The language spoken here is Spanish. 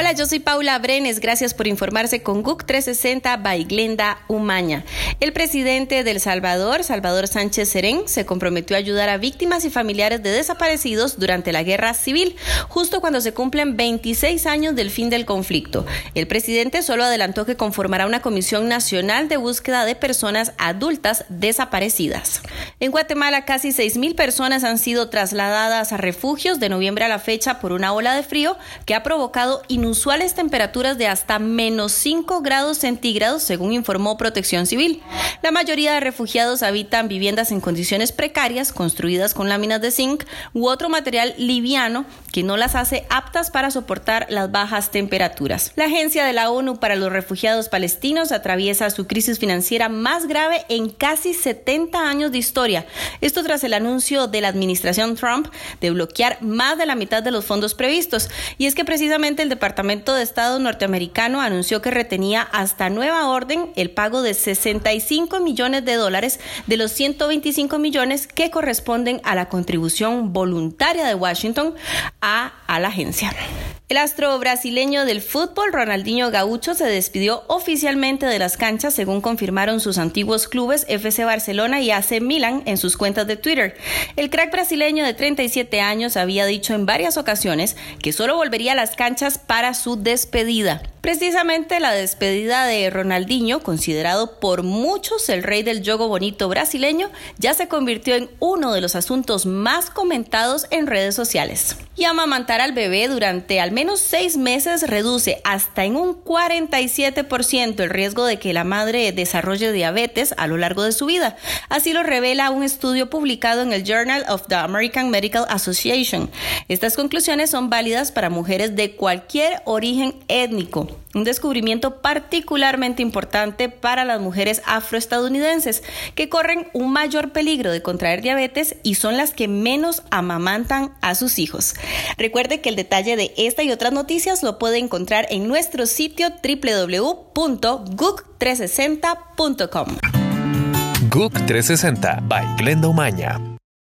Hola, yo soy Paula Brenes. Gracias por informarse con GUC 360 by Glenda Umaña. El presidente del Salvador, Salvador Sánchez Serén, se comprometió a ayudar a víctimas y familiares de desaparecidos durante la guerra civil, justo cuando se cumplen 26 años del fin del conflicto. El presidente solo adelantó que conformará una comisión nacional de búsqueda de personas adultas desaparecidas. En Guatemala, casi 6.000 personas han sido trasladadas a refugios de noviembre a la fecha por una ola de frío que ha provocado inusuales temperaturas de hasta menos 5 grados centígrados, según informó Protección Civil. La mayoría de refugiados habitan viviendas en condiciones precarias, construidas con láminas de zinc u otro material liviano que no las hace aptas para soportar las bajas temperaturas. La Agencia de la ONU para los Refugiados Palestinos atraviesa su crisis financiera más grave en casi 70 años de historia. Esto tras el anuncio de la administración Trump de bloquear más de la mitad de los fondos previstos. Y es que precisamente el Departamento de Estado norteamericano anunció que retenía hasta nueva orden el pago de 65 millones de dólares de los 125 millones que corresponden a la contribución voluntaria de Washington a, a la agencia. El astro brasileño del fútbol, Ronaldinho Gaucho, se despidió oficialmente de las canchas, según confirmaron sus antiguos clubes FC Barcelona y AC Milan en sus cuentas de Twitter. El crack brasileño de 37 años había dicho en varias ocasiones que solo volvería a las canchas para su despedida. Precisamente la despedida de Ronaldinho, considerado por muchos el rey del yogo bonito brasileño, ya se convirtió en uno de los asuntos más comentados en redes sociales. Y amamantar al bebé durante al menos seis meses reduce hasta en un 47% el riesgo de que la madre desarrolle diabetes a lo largo de su vida. Así lo revela un estudio publicado en el Journal of the American Medical Association. Estas conclusiones son válidas para mujeres de cualquier origen étnico un descubrimiento particularmente importante para las mujeres afroestadounidenses, que corren un mayor peligro de contraer diabetes y son las que menos amamantan a sus hijos. Recuerde que el detalle de esta y otras noticias lo puede encontrar en nuestro sitio www.gook360.com. GUC 360 by Glenda Umaña.